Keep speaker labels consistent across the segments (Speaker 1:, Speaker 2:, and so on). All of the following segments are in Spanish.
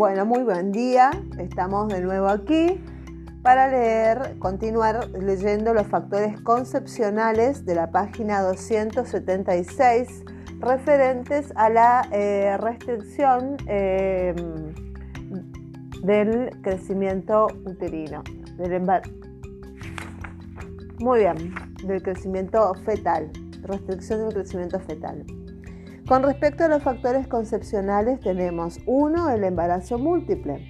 Speaker 1: Bueno, muy buen día. Estamos de nuevo aquí para leer, continuar leyendo los factores concepcionales de la página 276 referentes a la eh, restricción eh, del crecimiento uterino, del muy bien, del crecimiento fetal, restricción del crecimiento fetal. Con respecto a los factores concepcionales tenemos uno, el embarazo múltiple.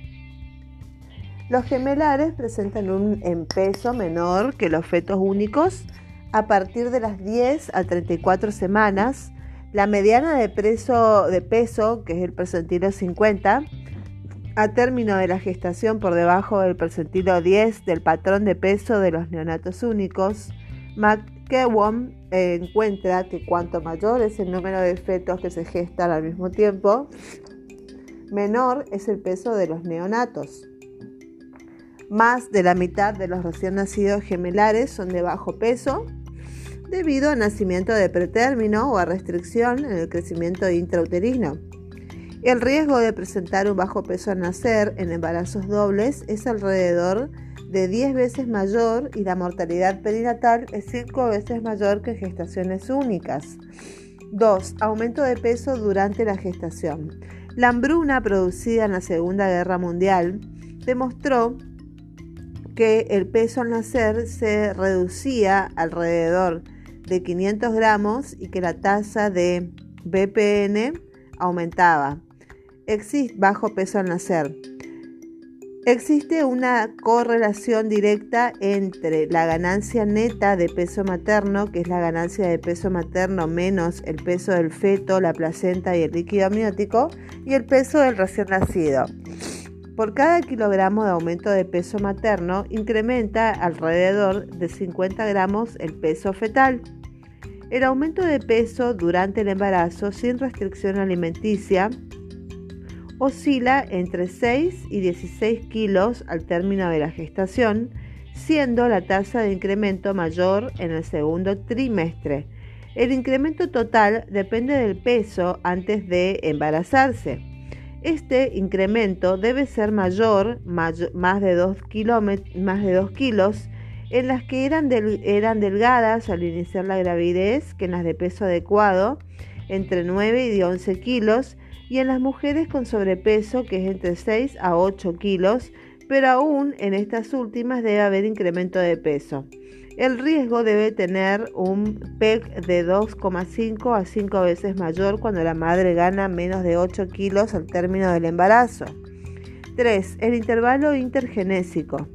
Speaker 1: Los gemelares presentan un peso menor que los fetos únicos a partir de las 10 a 34 semanas. La mediana de, de peso, que es el percentilo 50, a término de la gestación por debajo del percentilo 10 del patrón de peso de los neonatos únicos. McKeown encuentra que cuanto mayor es el número de fetos que se gestan al mismo tiempo, menor es el peso de los neonatos. Más de la mitad de los recién nacidos gemelares son de bajo peso debido a nacimiento de pretérmino o a restricción en el crecimiento intrauterino. El riesgo de presentar un bajo peso al nacer en embarazos dobles es alrededor de 10 veces mayor y la mortalidad perinatal es 5 veces mayor que gestaciones únicas. 2. Aumento de peso durante la gestación. La hambruna producida en la Segunda Guerra Mundial demostró que el peso al nacer se reducía alrededor de 500 gramos y que la tasa de BPN aumentaba. Existe bajo peso al nacer. Existe una correlación directa entre la ganancia neta de peso materno, que es la ganancia de peso materno menos el peso del feto, la placenta y el líquido amniótico, y el peso del recién nacido. Por cada kilogramo de aumento de peso materno, incrementa alrededor de 50 gramos el peso fetal. El aumento de peso durante el embarazo sin restricción alimenticia oscila entre 6 y 16 kilos al término de la gestación, siendo la tasa de incremento mayor en el segundo trimestre. El incremento total depende del peso antes de embarazarse. Este incremento debe ser mayor, más de 2 kilos, en las que eran, eran delgadas al iniciar la gravidez que en las de peso adecuado, entre 9 y 11 kilos, y en las mujeres con sobrepeso que es entre 6 a 8 kilos, pero aún en estas últimas debe haber incremento de peso. El riesgo debe tener un PEC de 2,5 a 5 veces mayor cuando la madre gana menos de 8 kilos al término del embarazo. 3. El intervalo intergenésico.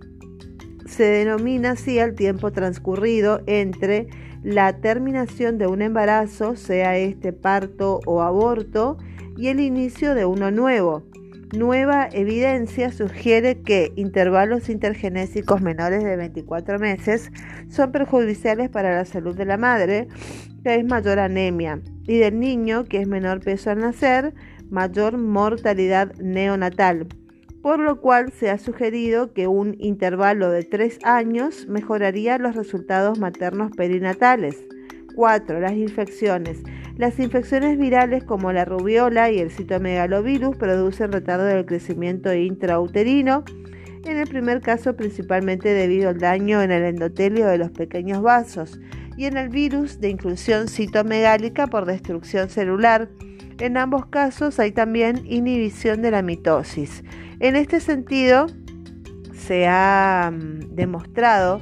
Speaker 1: Se denomina así al tiempo transcurrido entre la terminación de un embarazo, sea este parto o aborto, y el inicio de uno nuevo. Nueva evidencia sugiere que intervalos intergenésicos menores de 24 meses son perjudiciales para la salud de la madre, que es mayor anemia, y del niño, que es menor peso al nacer, mayor mortalidad neonatal, por lo cual se ha sugerido que un intervalo de 3 años mejoraría los resultados maternos perinatales. 4. Las infecciones. Las infecciones virales como la rubiola y el citomegalovirus producen retardo del crecimiento intrauterino, en el primer caso principalmente debido al daño en el endotelio de los pequeños vasos y en el virus de inclusión citomegálica por destrucción celular. En ambos casos hay también inhibición de la mitosis. En este sentido, se ha mm, demostrado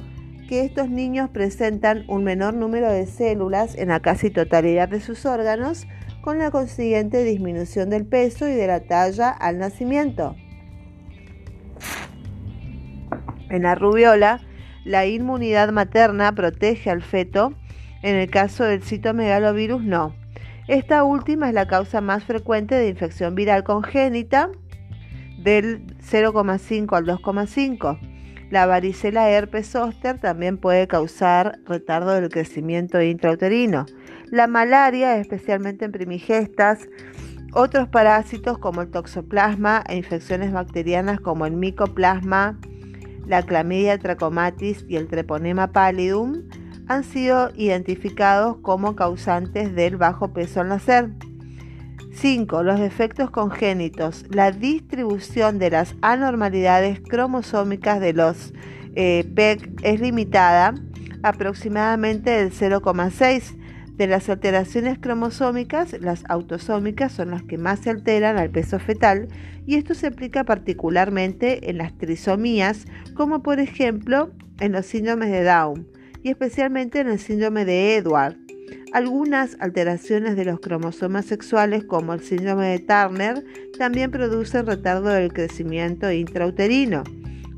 Speaker 1: estos niños presentan un menor número de células en la casi totalidad de sus órganos, con la consiguiente disminución del peso y de la talla al nacimiento. En la rubiola, la inmunidad materna protege al feto, en el caso del citomegalovirus no. Esta última es la causa más frecuente de infección viral congénita del 0,5 al 2,5 la varicela herpes zóster también puede causar retardo del crecimiento intrauterino. La malaria, especialmente en primigestas, otros parásitos como el toxoplasma e infecciones bacterianas como el micoplasma, la clamidia trachomatis y el treponema pallidum han sido identificados como causantes del bajo peso al nacer. 5. Los defectos congénitos. La distribución de las anormalidades cromosómicas de los eh, PEC es limitada aproximadamente del 0,6 de las alteraciones cromosómicas, las autosómicas son las que más se alteran al peso fetal y esto se aplica particularmente en las trisomías, como por ejemplo en los síndromes de Down y especialmente en el síndrome de Edward. Algunas alteraciones de los cromosomas sexuales, como el síndrome de Turner, también producen retardo del crecimiento intrauterino.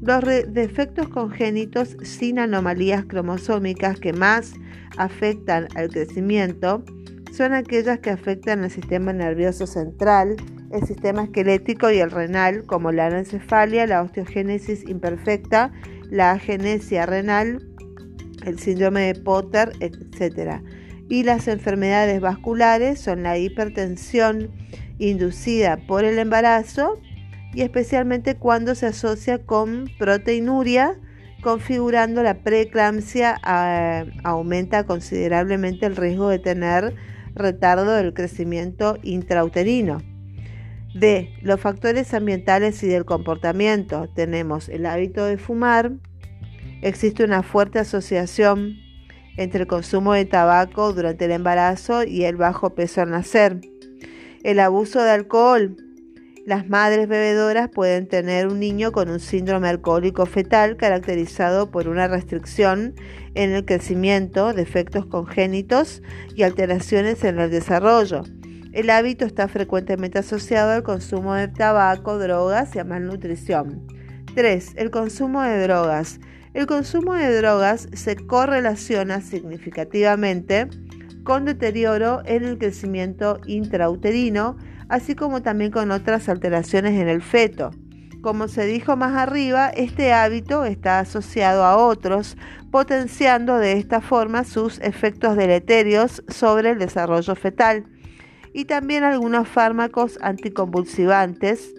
Speaker 1: Los defectos congénitos sin anomalías cromosómicas que más afectan al crecimiento son aquellas que afectan al sistema nervioso central, el sistema esquelético y el renal, como la anencefalia, la osteogénesis imperfecta, la agenesia renal, el síndrome de Potter, etc. Y las enfermedades vasculares son la hipertensión inducida por el embarazo y especialmente cuando se asocia con proteinuria, configurando la preeclampsia, aumenta considerablemente el riesgo de tener retardo del crecimiento intrauterino. De los factores ambientales y del comportamiento tenemos el hábito de fumar, existe una fuerte asociación entre el consumo de tabaco durante el embarazo y el bajo peso al nacer, el abuso de alcohol, las madres bebedoras pueden tener un niño con un síndrome alcohólico fetal caracterizado por una restricción en el crecimiento, defectos congénitos y alteraciones en el desarrollo. El hábito está frecuentemente asociado al consumo de tabaco, drogas y a malnutrición. 3. El consumo de drogas. El consumo de drogas se correlaciona significativamente con deterioro en el crecimiento intrauterino, así como también con otras alteraciones en el feto. Como se dijo más arriba, este hábito está asociado a otros, potenciando de esta forma sus efectos deleterios sobre el desarrollo fetal. Y también algunos fármacos anticonvulsivantes,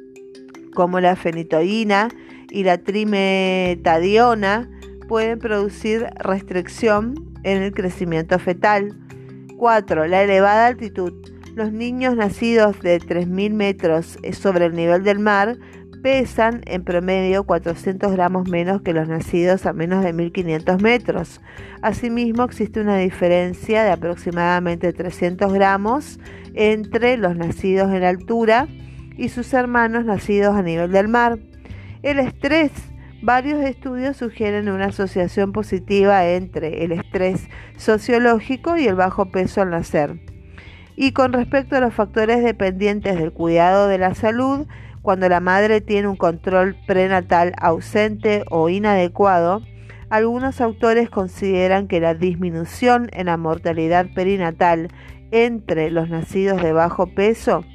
Speaker 1: como la fenitoína y la trimetadiona, pueden producir restricción en el crecimiento fetal. 4. La elevada altitud. Los niños nacidos de 3.000 metros sobre el nivel del mar pesan en promedio 400 gramos menos que los nacidos a menos de 1.500 metros. Asimismo, existe una diferencia de aproximadamente 300 gramos entre los nacidos en altura y sus hermanos nacidos a nivel del mar. El estrés. Varios estudios sugieren una asociación positiva entre el estrés sociológico y el bajo peso al nacer. Y con respecto a los factores dependientes del cuidado de la salud, cuando la madre tiene un control prenatal ausente o inadecuado, algunos autores consideran que la disminución en la mortalidad perinatal entre los nacidos de bajo peso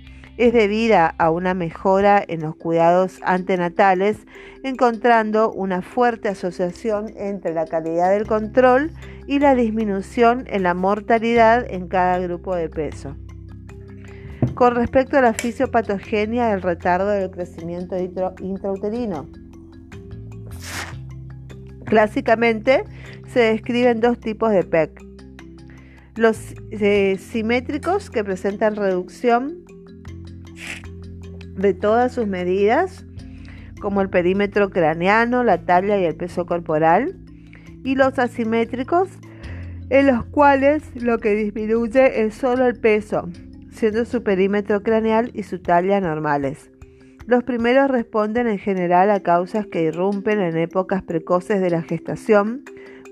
Speaker 1: es debida a una mejora en los cuidados antenatales, encontrando una fuerte asociación entre la calidad del control y la disminución en la mortalidad en cada grupo de peso. Con respecto a la fisiopatogenia del retardo del crecimiento intrauterino, clásicamente se describen dos tipos de PEC. Los eh, simétricos que presentan reducción de todas sus medidas, como el perímetro craneano, la talla y el peso corporal, y los asimétricos, en los cuales lo que disminuye es solo el peso, siendo su perímetro craneal y su talla normales. Los primeros responden en general a causas que irrumpen en épocas precoces de la gestación,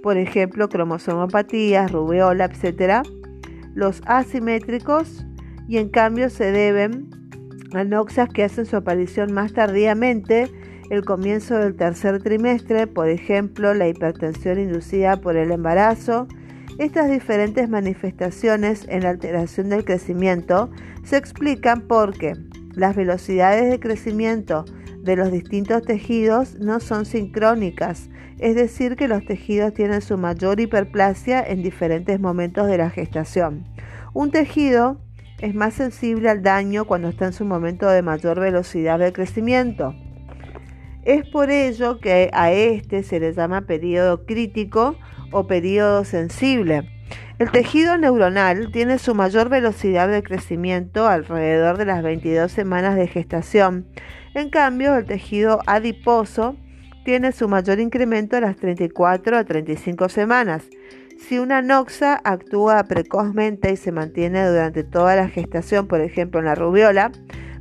Speaker 1: por ejemplo cromosomopatías, rubeola, etc. Los asimétricos y en cambio se deben anoxias que hacen su aparición más tardíamente, el comienzo del tercer trimestre, por ejemplo, la hipertensión inducida por el embarazo. Estas diferentes manifestaciones en la alteración del crecimiento se explican porque las velocidades de crecimiento de los distintos tejidos no son sincrónicas, es decir, que los tejidos tienen su mayor hiperplasia en diferentes momentos de la gestación. Un tejido es más sensible al daño cuando está en su momento de mayor velocidad de crecimiento. Es por ello que a este se le llama periodo crítico o periodo sensible. El tejido neuronal tiene su mayor velocidad de crecimiento alrededor de las 22 semanas de gestación. En cambio, el tejido adiposo tiene su mayor incremento a las 34 a 35 semanas. Si una noxa actúa precozmente y se mantiene durante toda la gestación, por ejemplo en la rubiola,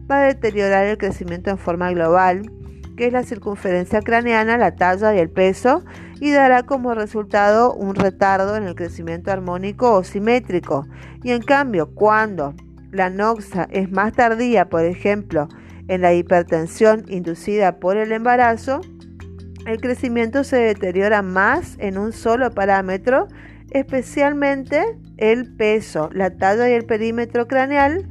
Speaker 1: va a deteriorar el crecimiento en forma global, que es la circunferencia craneana, la talla y el peso, y dará como resultado un retardo en el crecimiento armónico o simétrico. Y en cambio, cuando la noxa es más tardía, por ejemplo, en la hipertensión inducida por el embarazo, el crecimiento se deteriora más en un solo parámetro, especialmente el peso, la talla y el perímetro craneal,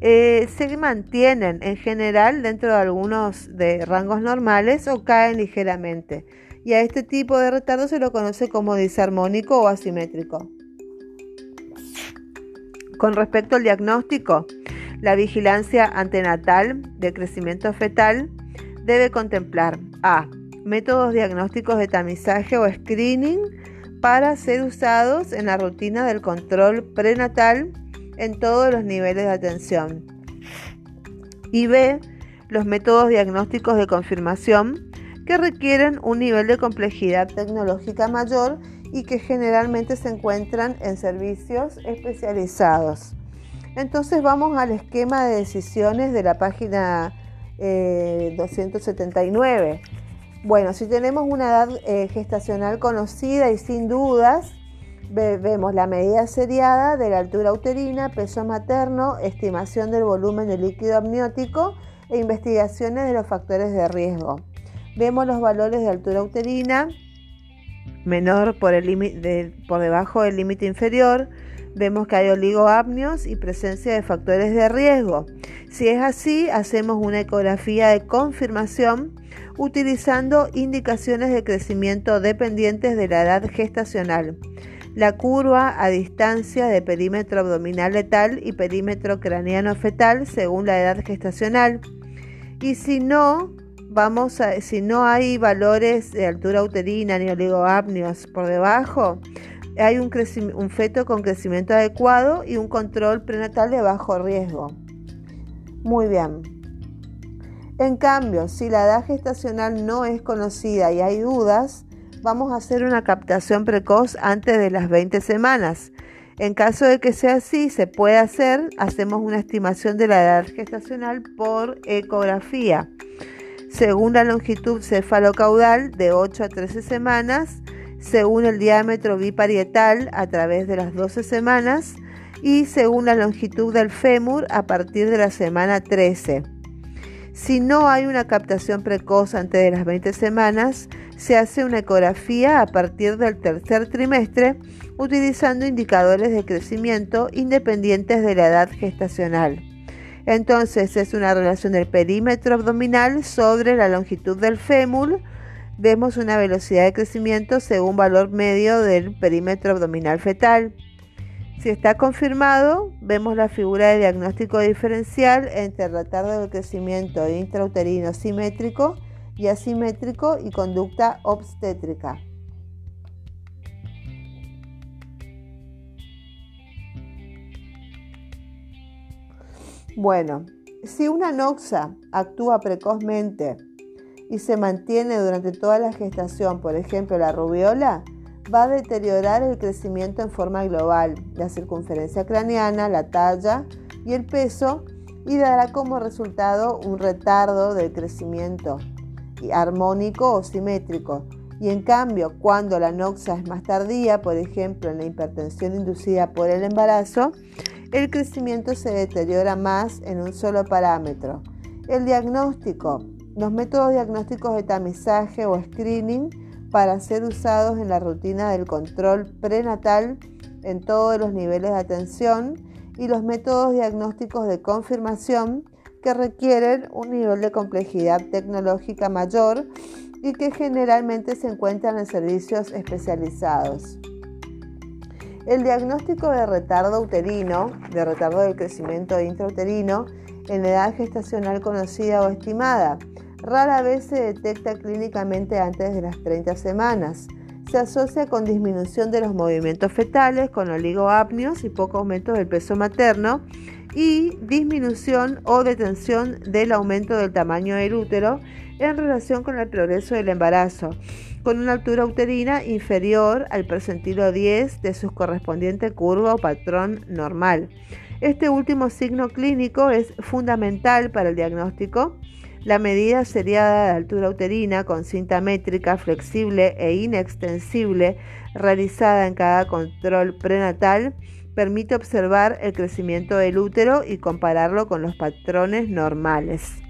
Speaker 1: eh, se mantienen en general dentro de algunos de rangos normales o caen ligeramente. Y a este tipo de retardo se lo conoce como disarmónico o asimétrico. Con respecto al diagnóstico, la vigilancia antenatal de crecimiento fetal debe contemplar a métodos diagnósticos de tamizaje o screening para ser usados en la rutina del control prenatal en todos los niveles de atención. Y B, los métodos diagnósticos de confirmación que requieren un nivel de complejidad tecnológica mayor y que generalmente se encuentran en servicios especializados. Entonces vamos al esquema de decisiones de la página 279. Bueno, si tenemos una edad eh, gestacional conocida y sin dudas, vemos la medida seriada de la altura uterina, peso materno, estimación del volumen del líquido amniótico e investigaciones de los factores de riesgo. Vemos los valores de altura uterina menor por, por debajo del límite inferior. Vemos que hay oligoapnios y presencia de factores de riesgo. Si es así, hacemos una ecografía de confirmación utilizando indicaciones de crecimiento dependientes de la edad gestacional la curva a distancia de perímetro abdominal letal y perímetro craneano fetal según la edad gestacional. Y si no, vamos a, si no hay valores de altura uterina ni oligoapnios por debajo, hay un, un feto con crecimiento adecuado y un control prenatal de bajo riesgo. Muy bien. En cambio, si la edad gestacional no es conocida y hay dudas, vamos a hacer una captación precoz antes de las 20 semanas. En caso de que sea así, se puede hacer, hacemos una estimación de la edad gestacional por ecografía. Según la longitud cefalocaudal de 8 a 13 semanas, según el diámetro biparietal a través de las 12 semanas y según la longitud del fémur a partir de la semana 13. Si no hay una captación precoz antes de las 20 semanas, se hace una ecografía a partir del tercer trimestre utilizando indicadores de crecimiento independientes de la edad gestacional. Entonces es una relación del perímetro abdominal sobre la longitud del fémur. Vemos una velocidad de crecimiento según valor medio del perímetro abdominal fetal. Si está confirmado, vemos la figura de diagnóstico diferencial entre retardo del crecimiento intrauterino simétrico y asimétrico y conducta obstétrica. Bueno, si una noxa actúa precozmente y se mantiene durante toda la gestación, por ejemplo la rubiola, va a deteriorar el crecimiento en forma global, la circunferencia craneana, la talla y el peso y dará como resultado un retardo del crecimiento armónico o simétrico. Y en cambio, cuando la noxa es más tardía, por ejemplo en la hipertensión inducida por el embarazo, el crecimiento se deteriora más en un solo parámetro. El diagnóstico. Los métodos diagnósticos de tamizaje o screening para ser usados en la rutina del control prenatal en todos los niveles de atención y los métodos diagnósticos de confirmación que requieren un nivel de complejidad tecnológica mayor y que generalmente se encuentran en servicios especializados. El diagnóstico de retardo uterino, de retardo del crecimiento intrauterino, en edad gestacional conocida o estimada, rara vez se detecta clínicamente antes de las 30 semanas. Se asocia con disminución de los movimientos fetales, con oligoapnios y poco aumento del peso materno y disminución o detención del aumento del tamaño del útero en relación con el progreso del embarazo, con una altura uterina inferior al percentilo 10 de su correspondiente curva o patrón normal. Este último signo clínico es fundamental para el diagnóstico. La medida seriada de altura uterina con cinta métrica flexible e inextensible realizada en cada control prenatal permite observar el crecimiento del útero y compararlo con los patrones normales.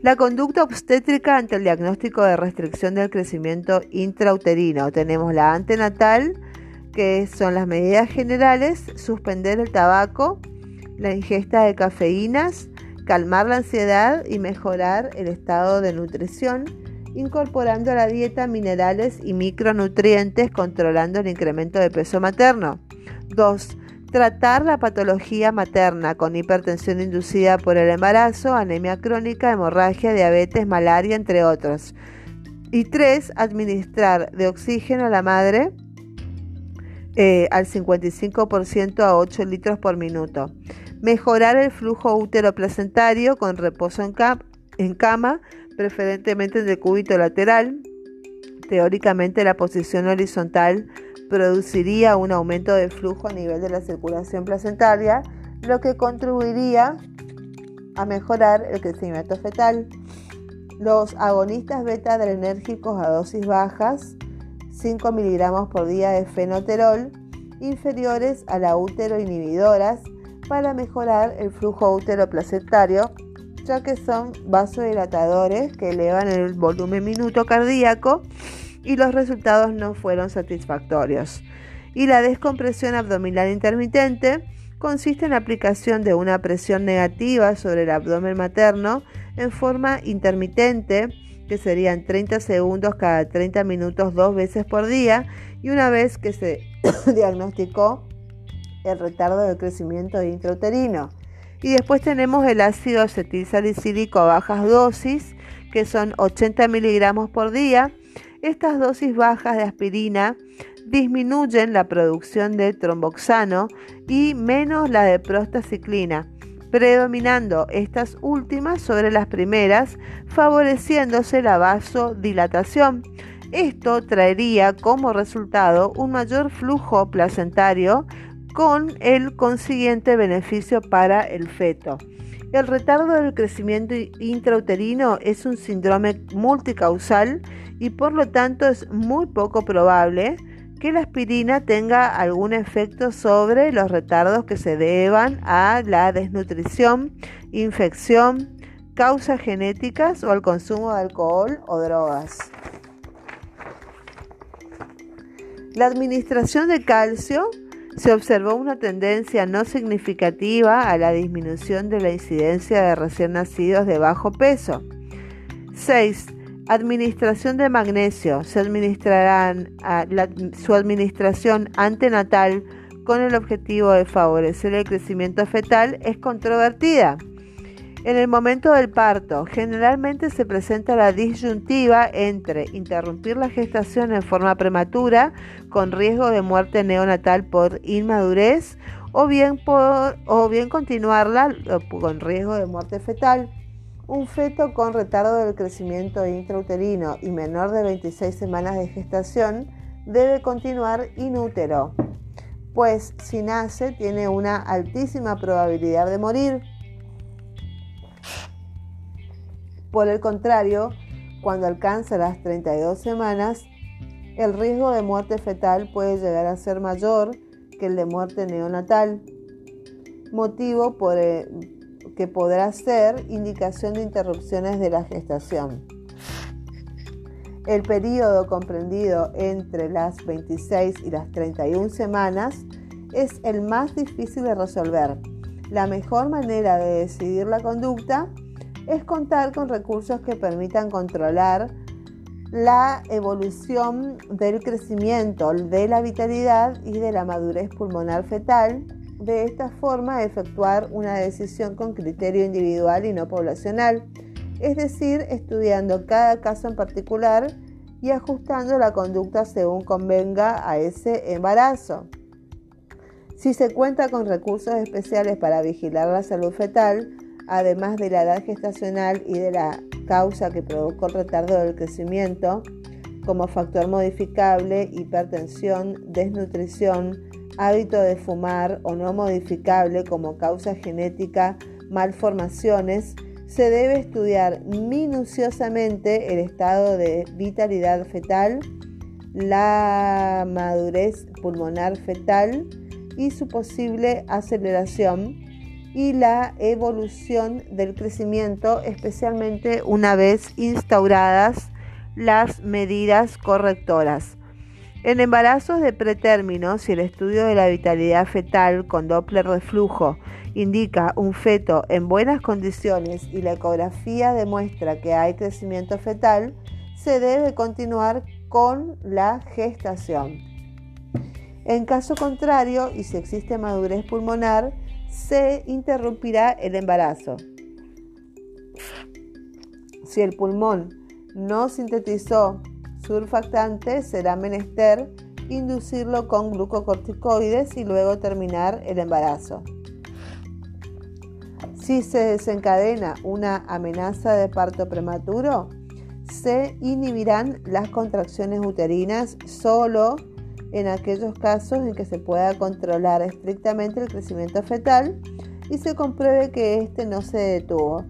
Speaker 1: La conducta obstétrica ante el diagnóstico de restricción del crecimiento intrauterino. Tenemos la antenatal, que son las medidas generales, suspender el tabaco, la ingesta de cafeínas, calmar la ansiedad y mejorar el estado de nutrición, incorporando a la dieta minerales y micronutrientes, controlando el incremento de peso materno. 2. Tratar la patología materna con hipertensión inducida por el embarazo, anemia crónica, hemorragia, diabetes, malaria, entre otros. Y 3. Administrar de oxígeno a la madre eh, al 55% a 8 litros por minuto. Mejorar el flujo útero placentario con reposo en, cama, preferentemente en el cúbito lateral. Teóricamente la posición horizontal produciría un aumento de flujo a nivel de la circulación placentaria, lo que contribuiría a mejorar el crecimiento fetal. Los agonistas beta adrenérgicos a dosis bajas 5 miligramos por día de fenoterol inferiores a la útero inhibidoras para mejorar el flujo útero placentario, ya que son vasodilatadores que elevan el volumen minuto cardíaco y los resultados no fueron satisfactorios. Y la descompresión abdominal intermitente consiste en la aplicación de una presión negativa sobre el abdomen materno en forma intermitente que serían 30 segundos cada 30 minutos dos veces por día y una vez que se diagnosticó el retardo del crecimiento intrauterino. Y después tenemos el ácido acetilsalicílico a bajas dosis, que son 80 miligramos por día. Estas dosis bajas de aspirina disminuyen la producción de tromboxano y menos la de prostaciclina predominando estas últimas sobre las primeras, favoreciéndose la vasodilatación. Esto traería como resultado un mayor flujo placentario con el consiguiente beneficio para el feto. El retardo del crecimiento intrauterino es un síndrome multicausal y por lo tanto es muy poco probable que la aspirina tenga algún efecto sobre los retardos que se deban a la desnutrición, infección, causas genéticas o al consumo de alcohol o drogas. La administración de calcio se observó una tendencia no significativa a la disminución de la incidencia de recién nacidos de bajo peso. 6. Administración de magnesio. Se administrarán su administración antenatal con el objetivo de favorecer el crecimiento fetal es controvertida. En el momento del parto, generalmente se presenta la disyuntiva entre interrumpir la gestación en forma prematura, con riesgo de muerte neonatal por inmadurez, o bien, continuarla con riesgo de muerte fetal. Un feto con retardo del crecimiento intrauterino y menor de 26 semanas de gestación debe continuar inútero, pues si nace tiene una altísima probabilidad de morir. Por el contrario, cuando alcanza las 32 semanas, el riesgo de muerte fetal puede llegar a ser mayor que el de muerte neonatal, motivo por el, que podrá ser indicación de interrupciones de la gestación. El periodo comprendido entre las 26 y las 31 semanas es el más difícil de resolver. La mejor manera de decidir la conducta es contar con recursos que permitan controlar la evolución del crecimiento, de la vitalidad y de la madurez pulmonar fetal de esta forma efectuar una decisión con criterio individual y no poblacional. es decir, estudiando cada caso en particular y ajustando la conducta según convenga a ese embarazo. Si se cuenta con recursos especiales para vigilar la salud fetal, además de la edad gestacional y de la causa que provocó el retardo del crecimiento, como factor modificable, hipertensión, desnutrición, hábito de fumar o no modificable como causa genética, malformaciones, se debe estudiar minuciosamente el estado de vitalidad fetal, la madurez pulmonar fetal y su posible aceleración y la evolución del crecimiento, especialmente una vez instauradas las medidas correctoras. En embarazos de pretérmino, si el estudio de la vitalidad fetal con Doppler de flujo indica un feto en buenas condiciones y la ecografía demuestra que hay crecimiento fetal, se debe continuar con la gestación. En caso contrario, y si existe madurez pulmonar, se interrumpirá el embarazo. Si el pulmón no sintetizó surfactante, será menester inducirlo con glucocorticoides y luego terminar el embarazo. Si se desencadena una amenaza de parto prematuro, se inhibirán las contracciones uterinas solo en aquellos casos en que se pueda controlar estrictamente el crecimiento fetal y se compruebe que éste no se detuvo.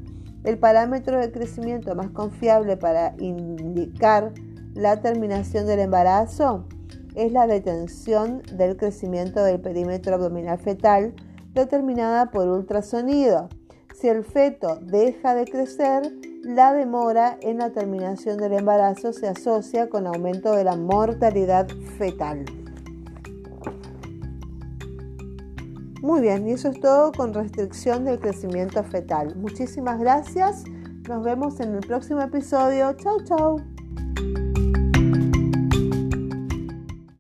Speaker 1: El parámetro de crecimiento más confiable para indicar la terminación del embarazo es la detención del crecimiento del perímetro abdominal fetal determinada por ultrasonido. Si el feto deja de crecer, la demora en la terminación del embarazo se asocia con aumento de la mortalidad fetal. Muy bien, y eso es todo con restricción del crecimiento fetal. Muchísimas gracias. Nos vemos en el próximo episodio. Chau, chau.